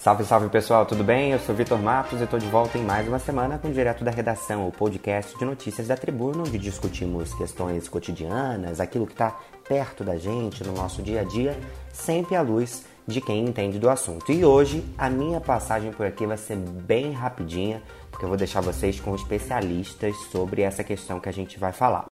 Salve, salve pessoal, tudo bem? Eu sou Vitor Matos e estou de volta em mais uma semana com Direto da Redação, o podcast de notícias da Tribuna, onde discutimos questões cotidianas, aquilo que está perto da gente no nosso dia a dia, sempre à luz de quem entende do assunto. E hoje a minha passagem por aqui vai ser bem rapidinha, porque eu vou deixar vocês com especialistas sobre essa questão que a gente vai falar.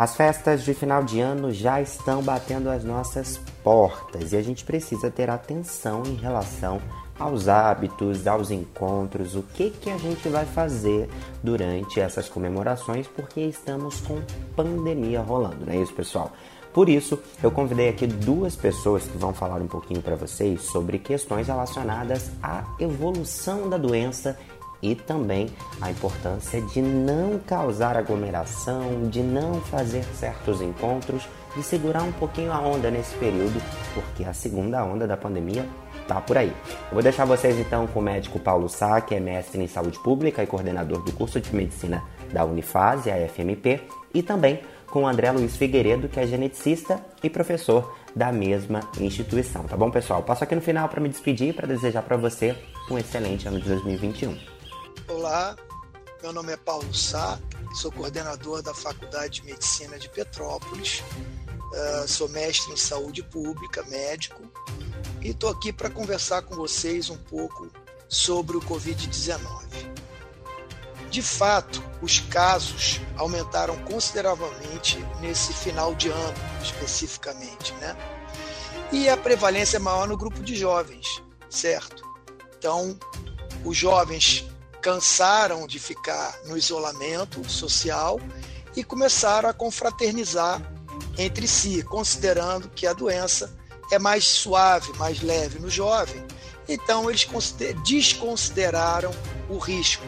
As festas de final de ano já estão batendo as nossas portas e a gente precisa ter atenção em relação aos hábitos, aos encontros, o que, que a gente vai fazer durante essas comemorações, porque estamos com pandemia rolando, não é isso, pessoal? Por isso, eu convidei aqui duas pessoas que vão falar um pouquinho para vocês sobre questões relacionadas à evolução da doença e também a importância de não causar aglomeração, de não fazer certos encontros, de segurar um pouquinho a onda nesse período, porque a segunda onda da pandemia tá por aí. Eu vou deixar vocês então com o médico Paulo Sá, que é mestre em saúde pública e coordenador do curso de medicina da Unifase, a FMP, e também com o André Luiz Figueiredo, que é geneticista e professor da mesma instituição. Tá bom, pessoal? Passo aqui no final para me despedir para desejar para você um excelente ano de 2021. Olá, meu nome é Paulo Sá, sou coordenador da Faculdade de Medicina de Petrópolis, uh, sou mestre em saúde pública, médico, e estou aqui para conversar com vocês um pouco sobre o Covid-19. De fato, os casos aumentaram consideravelmente nesse final de ano, especificamente, né? E a prevalência é maior no grupo de jovens, certo? Então, os jovens cansaram de ficar no isolamento social e começaram a confraternizar entre si, considerando que a doença é mais suave, mais leve no jovem. Então, eles desconsideraram o risco.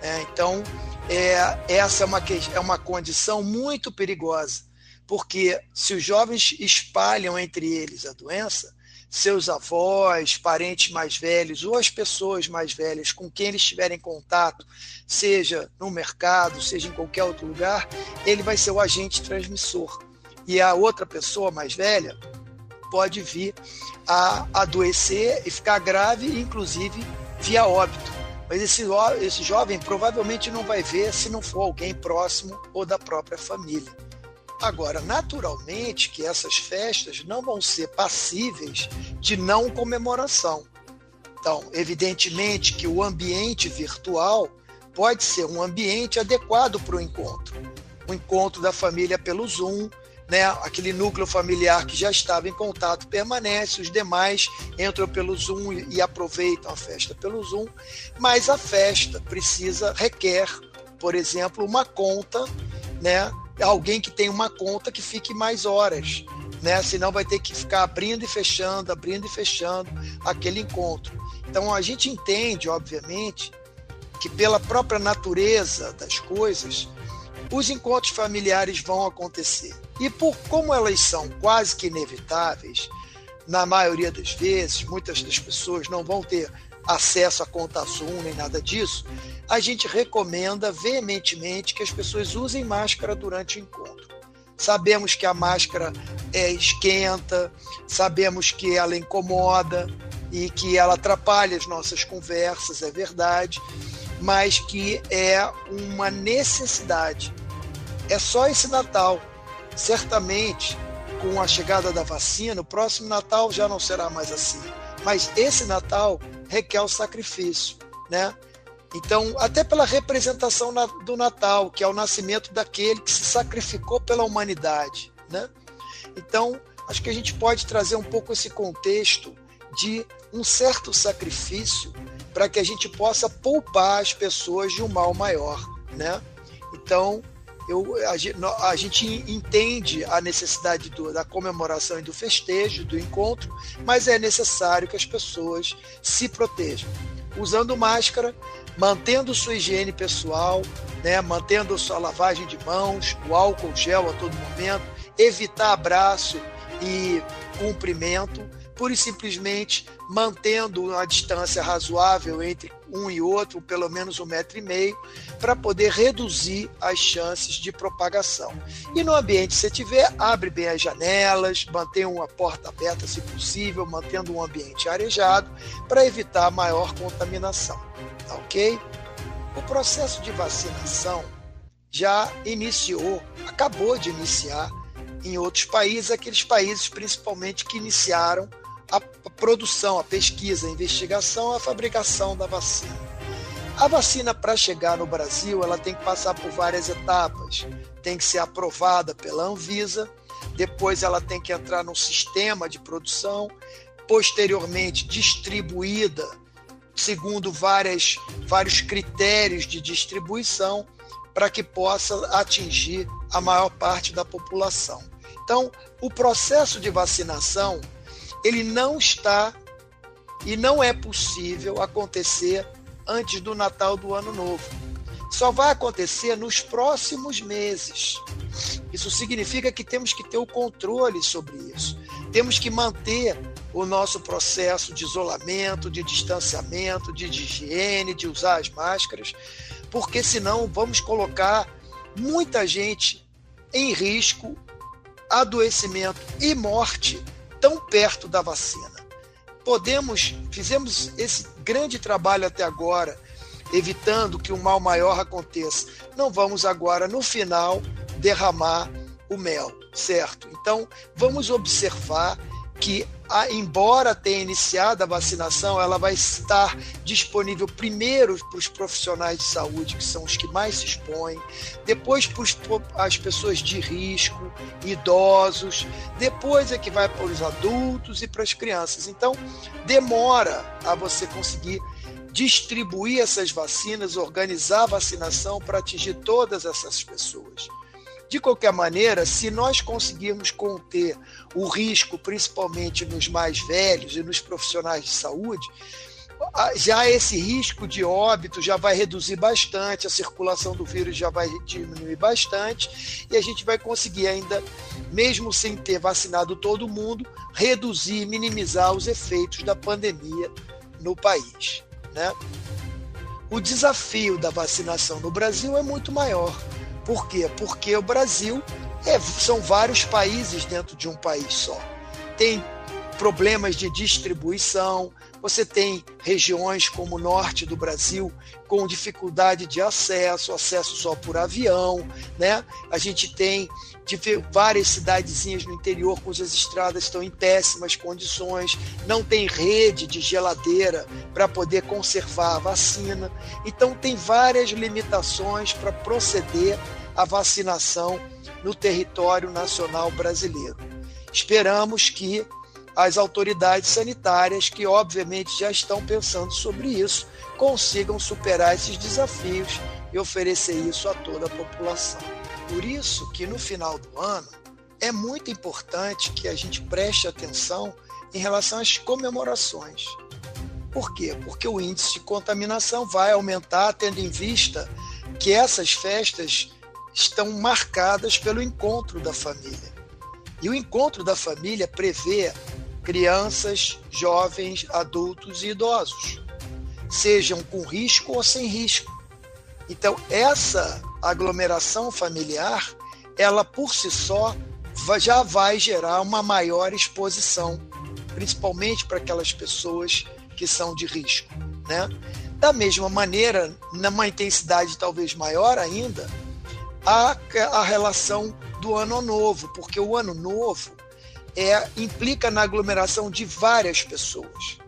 Né? Então, é, essa é uma, é uma condição muito perigosa, porque se os jovens espalham entre eles a doença, seus avós, parentes mais velhos ou as pessoas mais velhas com quem eles estiverem contato, seja no mercado, seja em qualquer outro lugar, ele vai ser o agente transmissor. E a outra pessoa mais velha pode vir a adoecer e ficar grave, inclusive via óbito. Mas esse, esse jovem provavelmente não vai ver se não for alguém próximo ou da própria família. Agora, naturalmente que essas festas não vão ser passíveis de não comemoração. Então, evidentemente que o ambiente virtual pode ser um ambiente adequado para o encontro. O encontro da família pelo Zoom, né? aquele núcleo familiar que já estava em contato permanece, os demais entram pelo Zoom e aproveitam a festa pelo Zoom, mas a festa precisa, requer, por exemplo, uma conta né, alguém que tem uma conta que fique mais horas, né? Senão vai ter que ficar abrindo e fechando, abrindo e fechando aquele encontro. Então a gente entende, obviamente, que pela própria natureza das coisas, os encontros familiares vão acontecer. E por como elas são quase que inevitáveis, na maioria das vezes, muitas das pessoas não vão ter acesso a conta Zoom nem nada disso, a gente recomenda veementemente que as pessoas usem máscara durante o encontro. Sabemos que a máscara é, esquenta, sabemos que ela incomoda e que ela atrapalha as nossas conversas, é verdade, mas que é uma necessidade. É só esse Natal. Certamente, com a chegada da vacina, o próximo Natal já não será mais assim. Mas esse Natal requer o sacrifício, né? Então, até pela representação do Natal, que é o nascimento daquele que se sacrificou pela humanidade, né? Então, acho que a gente pode trazer um pouco esse contexto de um certo sacrifício para que a gente possa poupar as pessoas de um mal maior, né? Então, eu, a, a, gente entende a necessidade do, da comemoração e do festejo, do encontro, mas é necessário que as pessoas se protejam. Usando máscara, mantendo sua higiene pessoal, né, mantendo sua lavagem de mãos, o álcool gel a todo momento, evitar abraço e cumprimento, pura e simplesmente mantendo uma distância razoável entre um e outro, pelo menos um metro e meio, para poder reduzir as chances de propagação. E no ambiente que você tiver, abre bem as janelas, mantenha uma porta aberta se possível, mantendo um ambiente arejado para evitar maior contaminação. Tá ok? O processo de vacinação já iniciou, acabou de iniciar em outros países, aqueles países principalmente que iniciaram a produção, a pesquisa, a investigação, a fabricação da vacina. A vacina para chegar no Brasil, ela tem que passar por várias etapas. Tem que ser aprovada pela Anvisa, depois ela tem que entrar no sistema de produção, posteriormente distribuída segundo várias, vários critérios de distribuição para que possa atingir a maior parte da população. Então, o processo de vacinação ele não está e não é possível acontecer antes do Natal do Ano Novo. Só vai acontecer nos próximos meses. Isso significa que temos que ter o controle sobre isso. Temos que manter o nosso processo de isolamento, de distanciamento, de, higiene, de usar as máscaras, porque senão vamos colocar muita gente em risco, adoecimento e morte tão perto da vacina. Podemos, fizemos esse grande trabalho até agora, evitando que um mal maior aconteça. Não vamos agora, no final, derramar o mel, certo? Então, vamos observar que embora tenha iniciado a vacinação, ela vai estar disponível primeiro para os profissionais de saúde, que são os que mais se expõem, depois para as pessoas de risco, idosos, depois é que vai para os adultos e para as crianças. Então, demora a você conseguir distribuir essas vacinas, organizar a vacinação para atingir todas essas pessoas. De qualquer maneira, se nós conseguirmos conter o risco, principalmente nos mais velhos e nos profissionais de saúde, já esse risco de óbito já vai reduzir bastante, a circulação do vírus já vai diminuir bastante e a gente vai conseguir ainda, mesmo sem ter vacinado todo mundo, reduzir, minimizar os efeitos da pandemia no país. Né? O desafio da vacinação no Brasil é muito maior por quê? Porque o Brasil é, são vários países dentro de um país só. Tem problemas de distribuição, você tem regiões como o norte do Brasil com dificuldade de acesso, acesso só por avião, né? A gente tem várias cidadezinhas no interior cujas estradas estão em péssimas condições, não tem rede de geladeira para poder conservar a vacina. Então tem várias limitações para proceder à vacinação no território nacional brasileiro. Esperamos que as autoridades sanitárias, que obviamente já estão pensando sobre isso, consigam superar esses desafios e oferecer isso a toda a população. Por isso que no final do ano é muito importante que a gente preste atenção em relação às comemorações. Por quê? Porque o índice de contaminação vai aumentar, tendo em vista que essas festas estão marcadas pelo encontro da família. E o encontro da família prevê crianças, jovens, adultos e idosos, sejam com risco ou sem risco. Então, essa aglomeração familiar, ela por si só já vai gerar uma maior exposição, principalmente para aquelas pessoas que são de risco, né? Da mesma maneira, numa intensidade talvez maior ainda, a, a relação do ano novo, porque o ano novo é, implica na aglomeração de várias pessoas.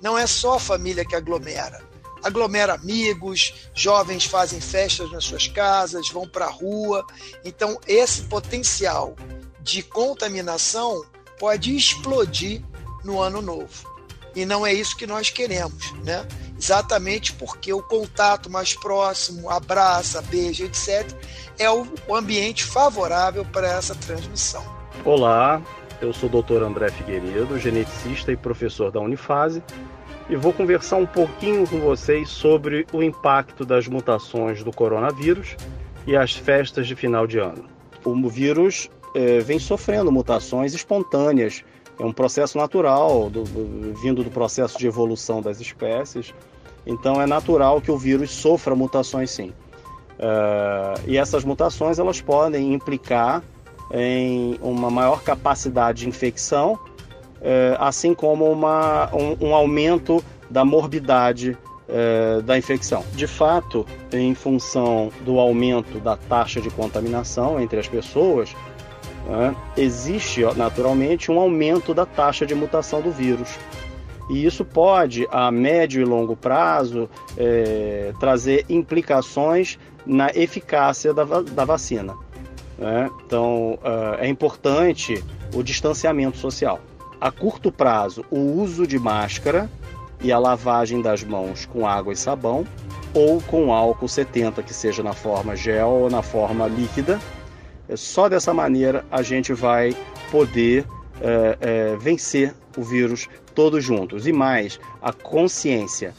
Não é só a família que aglomera aglomera amigos, jovens fazem festas nas suas casas, vão para a rua. Então, esse potencial de contaminação pode explodir no ano novo. E não é isso que nós queremos, né? Exatamente porque o contato mais próximo, abraça, beija, etc., é o ambiente favorável para essa transmissão. Olá, eu sou o Dr. André Figueiredo, geneticista e professor da Unifase e vou conversar um pouquinho com vocês sobre o impacto das mutações do coronavírus e as festas de final de ano. O vírus é, vem sofrendo mutações espontâneas é um processo natural, do, do, vindo do processo de evolução das espécies. Então é natural que o vírus sofra mutações sim. Uh, e essas mutações elas podem implicar em uma maior capacidade de infecção, uh, assim como uma, um, um, aumento da morbidade uh, da infecção. De fato, em função do aumento da taxa de contaminação entre as pessoas, né, existe naturalmente um aumento da taxa de mutação do vírus. E isso pode, a médio e longo prazo, é, trazer implicações na eficácia da, da vacina. Né? Então, uh, é importante o distanciamento social. A curto prazo, o uso de máscara e a lavagem das mãos com água e sabão ou com álcool 70, que seja na forma gel ou na forma líquida. É só dessa maneira a gente vai poder é, é, vencer o vírus todos juntos. E mais, a consciência,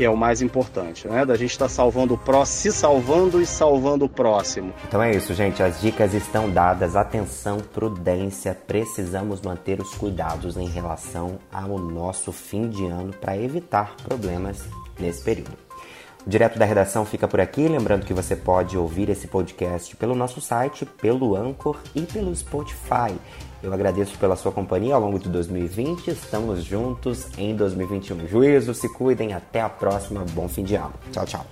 que é o mais importante, né? Da gente estar tá salvando o próximo, se salvando e salvando o próximo. Então é isso, gente. As dicas estão dadas. Atenção, prudência. Precisamos manter os cuidados em relação ao nosso fim de ano para evitar problemas nesse período. O Direto da Redação fica por aqui. Lembrando que você pode ouvir esse podcast pelo nosso site, pelo Anchor e pelo Spotify. Eu agradeço pela sua companhia ao longo de 2020. Estamos juntos em 2021. Juízo, se cuidem. Até a próxima. Bom fim de ano. Tchau, tchau.